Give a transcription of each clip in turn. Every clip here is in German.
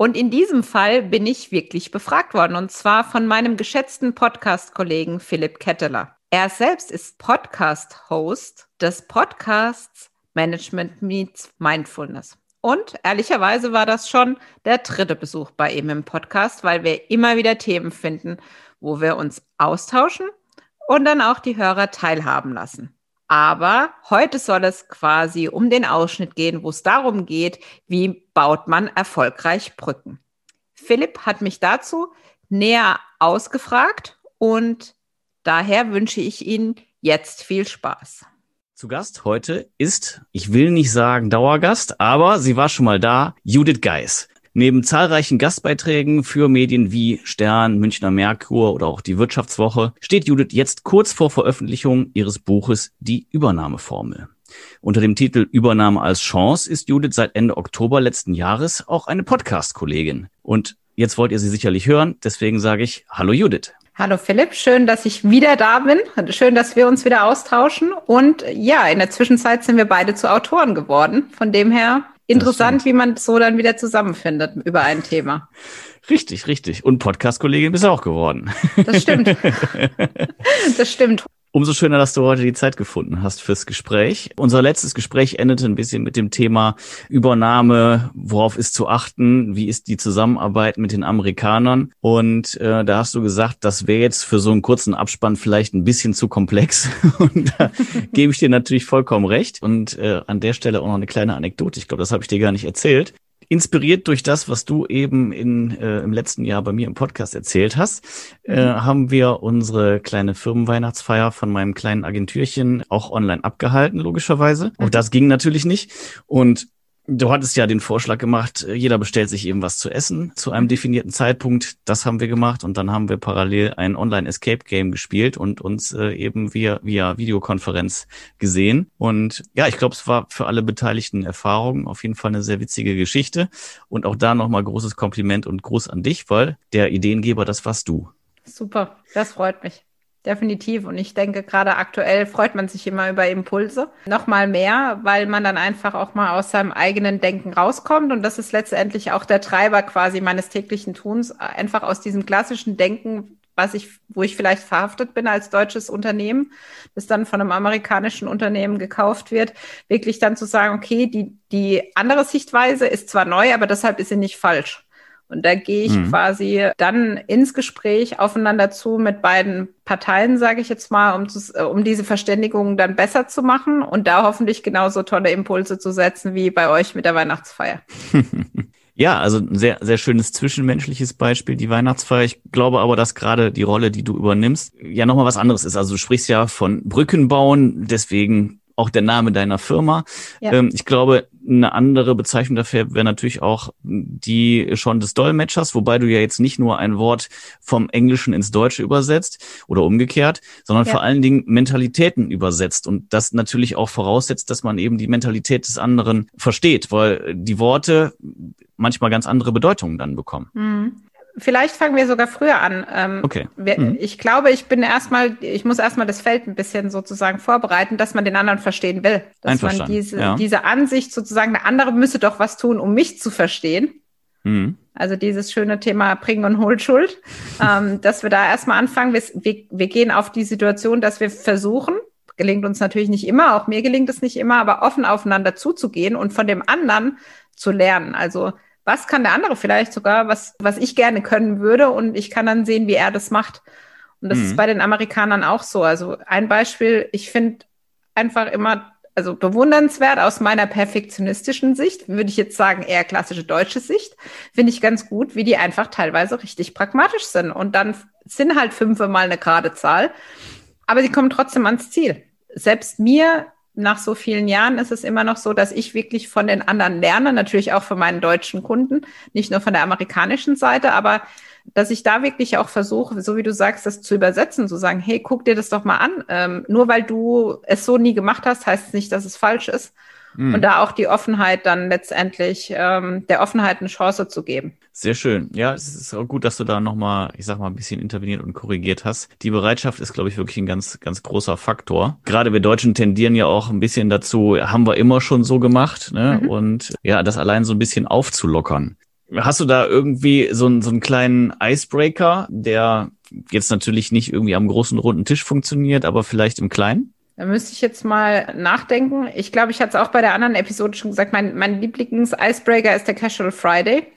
Und in diesem Fall bin ich wirklich befragt worden, und zwar von meinem geschätzten Podcast-Kollegen Philipp Ketteler. Er selbst ist Podcast-Host des Podcasts Management Meets Mindfulness. Und ehrlicherweise war das schon der dritte Besuch bei ihm im Podcast, weil wir immer wieder Themen finden, wo wir uns austauschen und dann auch die Hörer teilhaben lassen. Aber heute soll es quasi um den Ausschnitt gehen, wo es darum geht, wie baut man erfolgreich Brücken. Philipp hat mich dazu näher ausgefragt und daher wünsche ich Ihnen jetzt viel Spaß. Zu Gast heute ist, ich will nicht sagen Dauergast, aber sie war schon mal da, Judith Geis. Neben zahlreichen Gastbeiträgen für Medien wie Stern, Münchner Merkur oder auch die Wirtschaftswoche steht Judith jetzt kurz vor Veröffentlichung ihres Buches Die Übernahmeformel. Unter dem Titel Übernahme als Chance ist Judith seit Ende Oktober letzten Jahres auch eine Podcast-Kollegin. Und jetzt wollt ihr sie sicherlich hören, deswegen sage ich Hallo Judith. Hallo Philipp, schön, dass ich wieder da bin. Schön, dass wir uns wieder austauschen. Und ja, in der Zwischenzeit sind wir beide zu Autoren geworden. Von dem her interessant, wie man so dann wieder zusammenfindet über ein Thema. Richtig, richtig. Und Podcast-Kollegin bist du auch geworden. Das stimmt. Das stimmt. Umso schöner, dass du heute die Zeit gefunden hast fürs Gespräch. Unser letztes Gespräch endete ein bisschen mit dem Thema Übernahme, worauf ist zu achten, wie ist die Zusammenarbeit mit den Amerikanern. Und äh, da hast du gesagt, das wäre jetzt für so einen kurzen Abspann vielleicht ein bisschen zu komplex. Und da gebe ich dir natürlich vollkommen recht. Und äh, an der Stelle auch noch eine kleine Anekdote. Ich glaube, das habe ich dir gar nicht erzählt inspiriert durch das, was du eben in, äh, im letzten Jahr bei mir im Podcast erzählt hast, äh, mhm. haben wir unsere kleine Firmenweihnachtsfeier von meinem kleinen Agentürchen auch online abgehalten, logischerweise. Auch mhm. das ging natürlich nicht. Und Du hattest ja den Vorschlag gemacht, äh, jeder bestellt sich eben was zu essen zu einem definierten Zeitpunkt. Das haben wir gemacht und dann haben wir parallel ein Online-Escape-Game gespielt und uns äh, eben via, via Videokonferenz gesehen. Und ja, ich glaube, es war für alle Beteiligten Erfahrungen auf jeden Fall eine sehr witzige Geschichte. Und auch da nochmal großes Kompliment und Gruß an dich, weil der Ideengeber, das warst du. Super, das freut mich. Definitiv. Und ich denke, gerade aktuell freut man sich immer über Impulse. Nochmal mehr, weil man dann einfach auch mal aus seinem eigenen Denken rauskommt. Und das ist letztendlich auch der Treiber quasi meines täglichen Tuns. Einfach aus diesem klassischen Denken, was ich, wo ich vielleicht verhaftet bin als deutsches Unternehmen, das dann von einem amerikanischen Unternehmen gekauft wird, wirklich dann zu sagen, okay, die, die andere Sichtweise ist zwar neu, aber deshalb ist sie nicht falsch. Und da gehe ich mhm. quasi dann ins Gespräch aufeinander zu mit beiden Parteien, sage ich jetzt mal, um, zu, äh, um diese Verständigung dann besser zu machen und da hoffentlich genauso tolle Impulse zu setzen wie bei euch mit der Weihnachtsfeier. Ja, also ein sehr, sehr schönes zwischenmenschliches Beispiel, die Weihnachtsfeier. Ich glaube aber, dass gerade die Rolle, die du übernimmst, ja nochmal was anderes ist. Also du sprichst ja von Brücken bauen, deswegen auch der Name deiner Firma. Ja. Ähm, ich glaube, eine andere Bezeichnung dafür wäre natürlich auch die schon des Dolmetschers, wobei du ja jetzt nicht nur ein Wort vom Englischen ins Deutsche übersetzt oder umgekehrt, sondern ja. vor allen Dingen Mentalitäten übersetzt und das natürlich auch voraussetzt, dass man eben die Mentalität des anderen versteht, weil die Worte manchmal ganz andere Bedeutungen dann bekommen. Mhm. Vielleicht fangen wir sogar früher an. Ähm, okay. Wir, mhm. Ich glaube, ich bin erstmal, ich muss erstmal das Feld ein bisschen sozusagen vorbereiten, dass man den anderen verstehen will. Dass man diese, ja. diese Ansicht sozusagen, der andere müsse doch was tun, um mich zu verstehen. Mhm. Also dieses schöne Thema Bringen und Hohlschuld, ähm, dass wir da erstmal anfangen. Wir, wir, wir gehen auf die Situation, dass wir versuchen, gelingt uns natürlich nicht immer, auch mir gelingt es nicht immer, aber offen aufeinander zuzugehen und von dem anderen zu lernen. Also was kann der andere vielleicht sogar, was, was ich gerne können würde und ich kann dann sehen, wie er das macht. Und das mhm. ist bei den Amerikanern auch so. Also ein Beispiel, ich finde einfach immer, also bewundernswert aus meiner perfektionistischen Sicht, würde ich jetzt sagen, eher klassische deutsche Sicht, finde ich ganz gut, wie die einfach teilweise richtig pragmatisch sind. Und dann sind halt fünfe mal eine gerade Zahl, aber sie kommen trotzdem ans Ziel. Selbst mir nach so vielen Jahren ist es immer noch so, dass ich wirklich von den anderen lerne, natürlich auch von meinen deutschen Kunden, nicht nur von der amerikanischen Seite, aber dass ich da wirklich auch versuche, so wie du sagst, das zu übersetzen, zu sagen, hey, guck dir das doch mal an. Ähm, nur weil du es so nie gemacht hast, heißt es nicht, dass es falsch ist. Mhm. Und da auch die Offenheit dann letztendlich, ähm, der Offenheit eine Chance zu geben. Sehr schön. Ja, es ist auch gut, dass du da nochmal, ich sag mal, ein bisschen interveniert und korrigiert hast. Die Bereitschaft ist, glaube ich, wirklich ein ganz, ganz großer Faktor. Gerade wir Deutschen tendieren ja auch ein bisschen dazu, haben wir immer schon so gemacht, ne? Mhm. Und ja, das allein so ein bisschen aufzulockern. Hast du da irgendwie so einen, so einen kleinen Icebreaker, der jetzt natürlich nicht irgendwie am großen runden Tisch funktioniert, aber vielleicht im Kleinen? Da müsste ich jetzt mal nachdenken. Ich glaube, ich hatte es auch bei der anderen Episode schon gesagt, mein, mein Lieblings-Icebreaker ist der Casual Friday.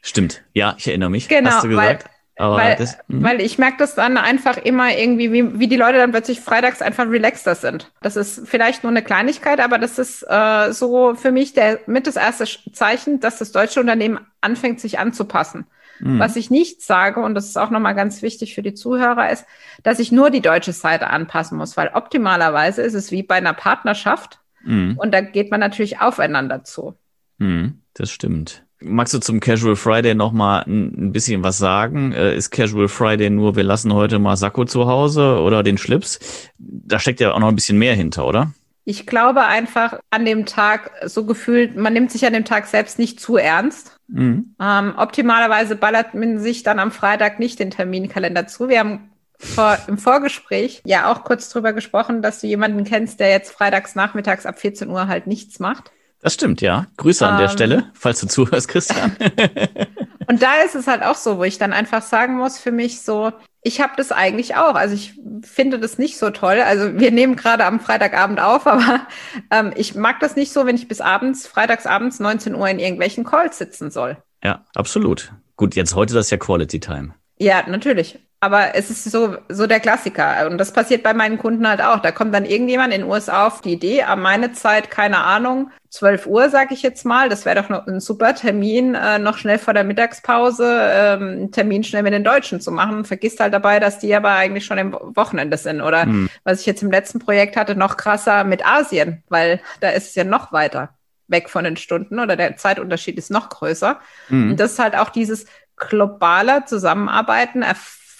Stimmt, ja, ich erinnere mich. Genau, hast du gesagt. Weil aber weil, das, mhm. weil ich merke das dann einfach immer irgendwie, wie, wie die Leute dann plötzlich freitags einfach relaxter sind. Das ist vielleicht nur eine Kleinigkeit, aber das ist äh, so für mich der mit das erste Zeichen, dass das deutsche Unternehmen anfängt, sich anzupassen. Mhm. Was ich nicht sage, und das ist auch nochmal ganz wichtig für die Zuhörer, ist, dass ich nur die deutsche Seite anpassen muss, weil optimalerweise ist es wie bei einer Partnerschaft mhm. und da geht man natürlich aufeinander zu. Mhm, das stimmt. Magst du zum Casual Friday noch mal ein, bisschen was sagen? Äh, ist Casual Friday nur, wir lassen heute mal Sakko zu Hause oder den Schlips? Da steckt ja auch noch ein bisschen mehr hinter, oder? Ich glaube einfach an dem Tag so gefühlt, man nimmt sich an dem Tag selbst nicht zu ernst. Mhm. Ähm, optimalerweise ballert man sich dann am Freitag nicht den Terminkalender zu. Wir haben vor, im Vorgespräch ja auch kurz drüber gesprochen, dass du jemanden kennst, der jetzt freitags nachmittags ab 14 Uhr halt nichts macht. Das stimmt, ja. Grüße an der ähm. Stelle, falls du zuhörst, Christian. und da ist es halt auch so, wo ich dann einfach sagen muss, für mich so, ich habe das eigentlich auch. Also ich finde das nicht so toll. Also wir nehmen gerade am Freitagabend auf, aber ähm, ich mag das nicht so, wenn ich bis abends, freitagsabends 19 Uhr in irgendwelchen Calls sitzen soll. Ja, absolut. Gut, jetzt heute das ist ja Quality Time. Ja, natürlich. Aber es ist so, so der Klassiker. Und das passiert bei meinen Kunden halt auch. Da kommt dann irgendjemand in den USA auf die Idee, an meine Zeit, keine Ahnung, 12 Uhr, sag ich jetzt mal. Das wäre doch noch ein super Termin, äh, noch schnell vor der Mittagspause ähm, einen Termin schnell mit den Deutschen zu machen. Vergisst halt dabei, dass die aber eigentlich schon im Wochenende sind. Oder mhm. was ich jetzt im letzten Projekt hatte, noch krasser mit Asien, weil da ist es ja noch weiter weg von den Stunden oder der Zeitunterschied ist noch größer. Mhm. Und das ist halt auch dieses globale Zusammenarbeiten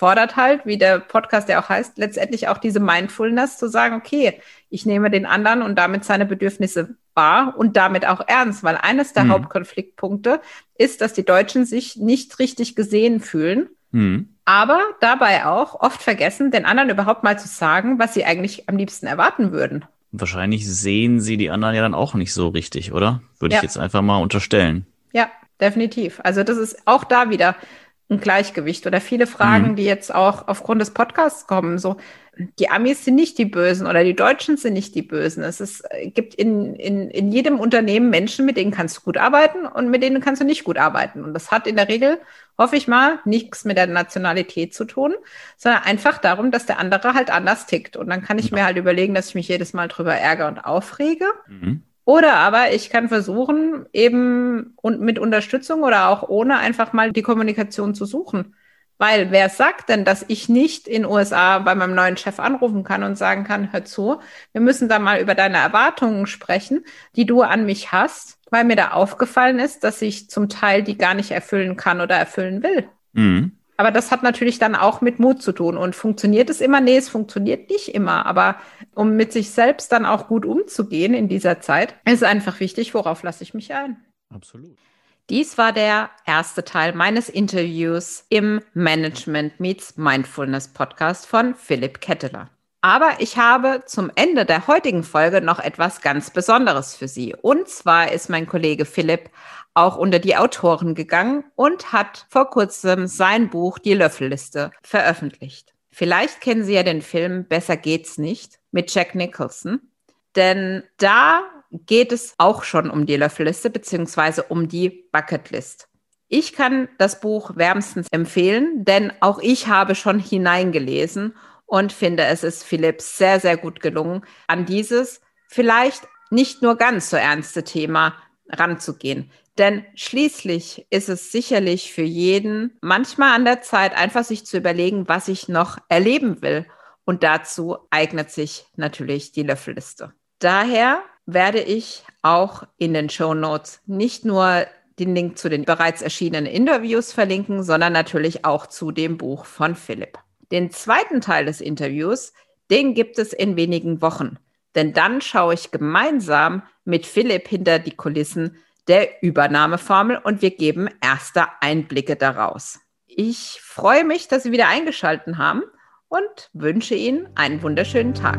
fordert halt, wie der Podcast ja auch heißt, letztendlich auch diese Mindfulness zu sagen, okay, ich nehme den anderen und damit seine Bedürfnisse wahr und damit auch ernst, weil eines der mhm. Hauptkonfliktpunkte ist, dass die Deutschen sich nicht richtig gesehen fühlen. Mhm. Aber dabei auch oft vergessen, den anderen überhaupt mal zu sagen, was sie eigentlich am liebsten erwarten würden. Wahrscheinlich sehen sie die anderen ja dann auch nicht so richtig, oder? Würde ja. ich jetzt einfach mal unterstellen. Ja, definitiv. Also das ist auch da wieder ein Gleichgewicht oder viele Fragen, mhm. die jetzt auch aufgrund des Podcasts kommen. So, die Amis sind nicht die Bösen oder die Deutschen sind nicht die Bösen. Es ist, äh, gibt in, in, in jedem Unternehmen Menschen, mit denen kannst du gut arbeiten und mit denen kannst du nicht gut arbeiten. Und das hat in der Regel, hoffe ich mal, nichts mit der Nationalität zu tun, sondern einfach darum, dass der andere halt anders tickt. Und dann kann ich mir halt überlegen, dass ich mich jedes Mal drüber ärgere und aufrege. Mhm. Oder aber ich kann versuchen, eben und mit Unterstützung oder auch ohne einfach mal die Kommunikation zu suchen. Weil wer sagt denn, dass ich nicht in USA bei meinem neuen Chef anrufen kann und sagen kann, hör zu, wir müssen da mal über deine Erwartungen sprechen, die du an mich hast, weil mir da aufgefallen ist, dass ich zum Teil die gar nicht erfüllen kann oder erfüllen will. Mhm. Aber das hat natürlich dann auch mit Mut zu tun. Und funktioniert es immer? Nee, es funktioniert nicht immer. Aber um mit sich selbst dann auch gut umzugehen in dieser Zeit, ist einfach wichtig, worauf lasse ich mich ein. Absolut. Dies war der erste Teil meines Interviews im Management Meets Mindfulness Podcast von Philipp Ketteler. Aber ich habe zum Ende der heutigen Folge noch etwas ganz Besonderes für Sie. Und zwar ist mein Kollege Philipp auch unter die Autoren gegangen und hat vor kurzem sein Buch Die Löffelliste veröffentlicht. Vielleicht kennen Sie ja den Film Besser geht's nicht mit Jack Nicholson, denn da geht es auch schon um die Löffelliste beziehungsweise um die Bucketlist. Ich kann das Buch wärmstens empfehlen, denn auch ich habe schon hineingelesen und finde, es ist Philipp sehr, sehr gut gelungen, an dieses vielleicht nicht nur ganz so ernste Thema ranzugehen. Denn schließlich ist es sicherlich für jeden manchmal an der Zeit, einfach sich zu überlegen, was ich noch erleben will. Und dazu eignet sich natürlich die Löffelliste. Daher werde ich auch in den Show Notes nicht nur den Link zu den bereits erschienenen Interviews verlinken, sondern natürlich auch zu dem Buch von Philipp. Den zweiten Teil des Interviews, den gibt es in wenigen Wochen. Denn dann schaue ich gemeinsam mit Philipp hinter die Kulissen der Übernahmeformel und wir geben erste Einblicke daraus. Ich freue mich, dass Sie wieder eingeschaltet haben und wünsche Ihnen einen wunderschönen Tag.